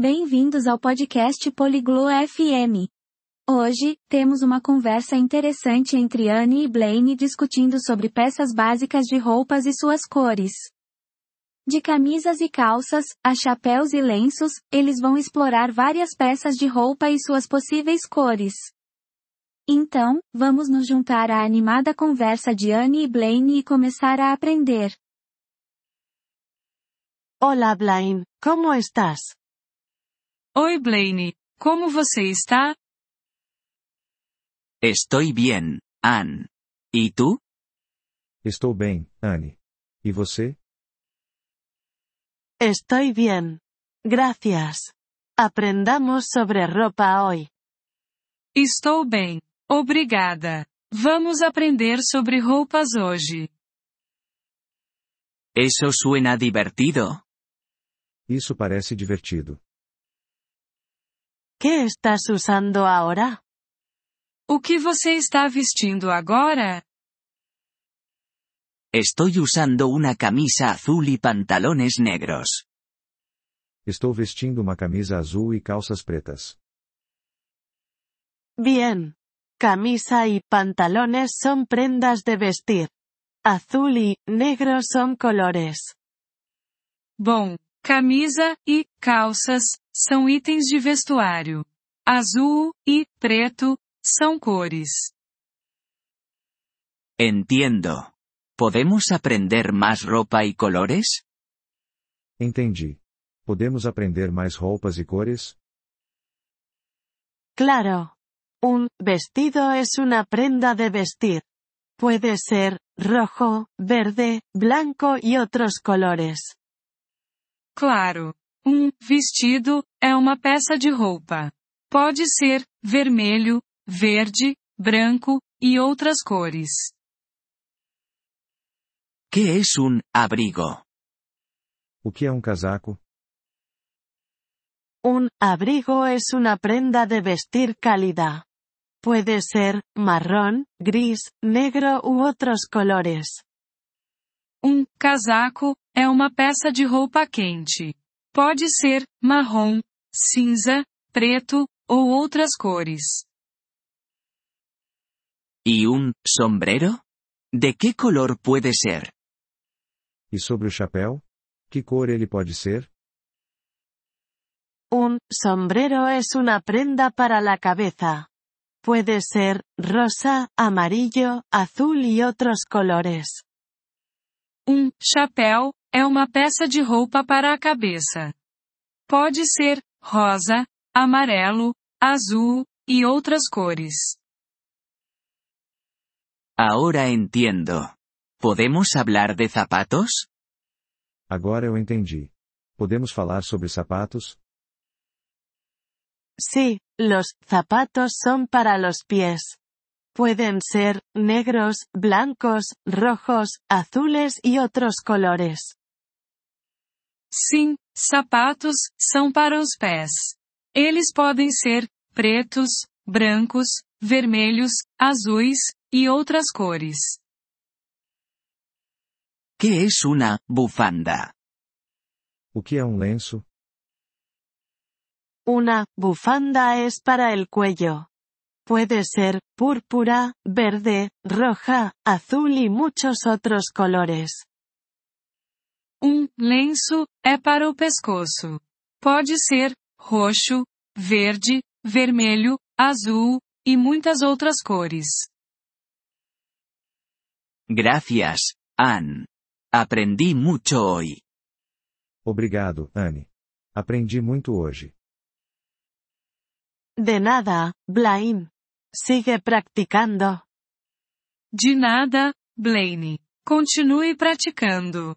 Bem-vindos ao podcast Poliglo FM. Hoje, temos uma conversa interessante entre Anne e Blaine discutindo sobre peças básicas de roupas e suas cores. De camisas e calças, a chapéus e lenços, eles vão explorar várias peças de roupa e suas possíveis cores. Então, vamos nos juntar à animada conversa de Anne e Blaine e começar a aprender. Hola Blaine, como estás? Oi Blaine, como você está? Estoy bien, Anne. ¿Y tú? Estou bem, Anne. E você? Estoy bien. Gracias. Aprendamos sobre ropa hoy. Estou bem. Obrigada. Vamos aprender sobre roupas hoje. Eso suena divertido. Isso parece divertido. ¿Qué estás usando ahora? O que você está vestindo agora? Estoy usando una camisa azul y pantalones negros. Estou vestindo uma camisa azul e calças pretas. Bien. Camisa y pantalones son prendas de vestir. Azul y negro son colores. Bom, camisa e calças são itens de vestuário. Azul e preto são cores. Entiendo. ¿Podemos aprender más ropa y colores? Entendi. Podemos aprender mais roupas e cores? Claro. Un vestido es una prenda de vestir. Puede ser rojo, verde, blanco y otros colores. Claro. Um vestido é uma peça de roupa. Pode ser vermelho, verde, branco e outras cores. ¿Qué es un abrigo? O que é um casaco? Un abrigo es una prenda de vestir cálida. Puede ser marrón, gris, negro u otros colores. Um casaco é uma peça de roupa quente. Pode ser marrom, cinza, preto ou outras cores. ¿Y un sombrero? ¿De qué color puede ser? E sobre o chapéu? Que cor ele pode ser? Un sombrero es una prenda para la cabeza. Puede ser rosa, amarillo, azul y otros colores. Um chapéu é uma peça de roupa para a cabeça. Pode ser rosa, amarelo, azul e outras cores. Ahora entiendo. ¿Podemos hablar de zapatos? Agora eu entendi. Podemos falar sobre sapatos? Sí, los zapatos son para los pies. Pueden ser negros, blancos, rojos, azules y otros colores. Sim, sapatos são para os pés. Eles podem ser pretos, brancos, vermelhos, azuis e outras cores. ¿Qué es una bufanda? O que é um lenço? Una bufanda es para el cuello. Puede ser púrpura, verde, roja, azul y muchos otros colores. Um lenço é para o pescoço. Pode ser roxo, verde, vermelho, azul e muitas outras cores. Gracias, Anne. Aprendí mucho hoy. Obrigado, Anne. Aprendi muito hoje. De nada, Blaine. Sigue practicando. De nada, Blaine. Continue praticando.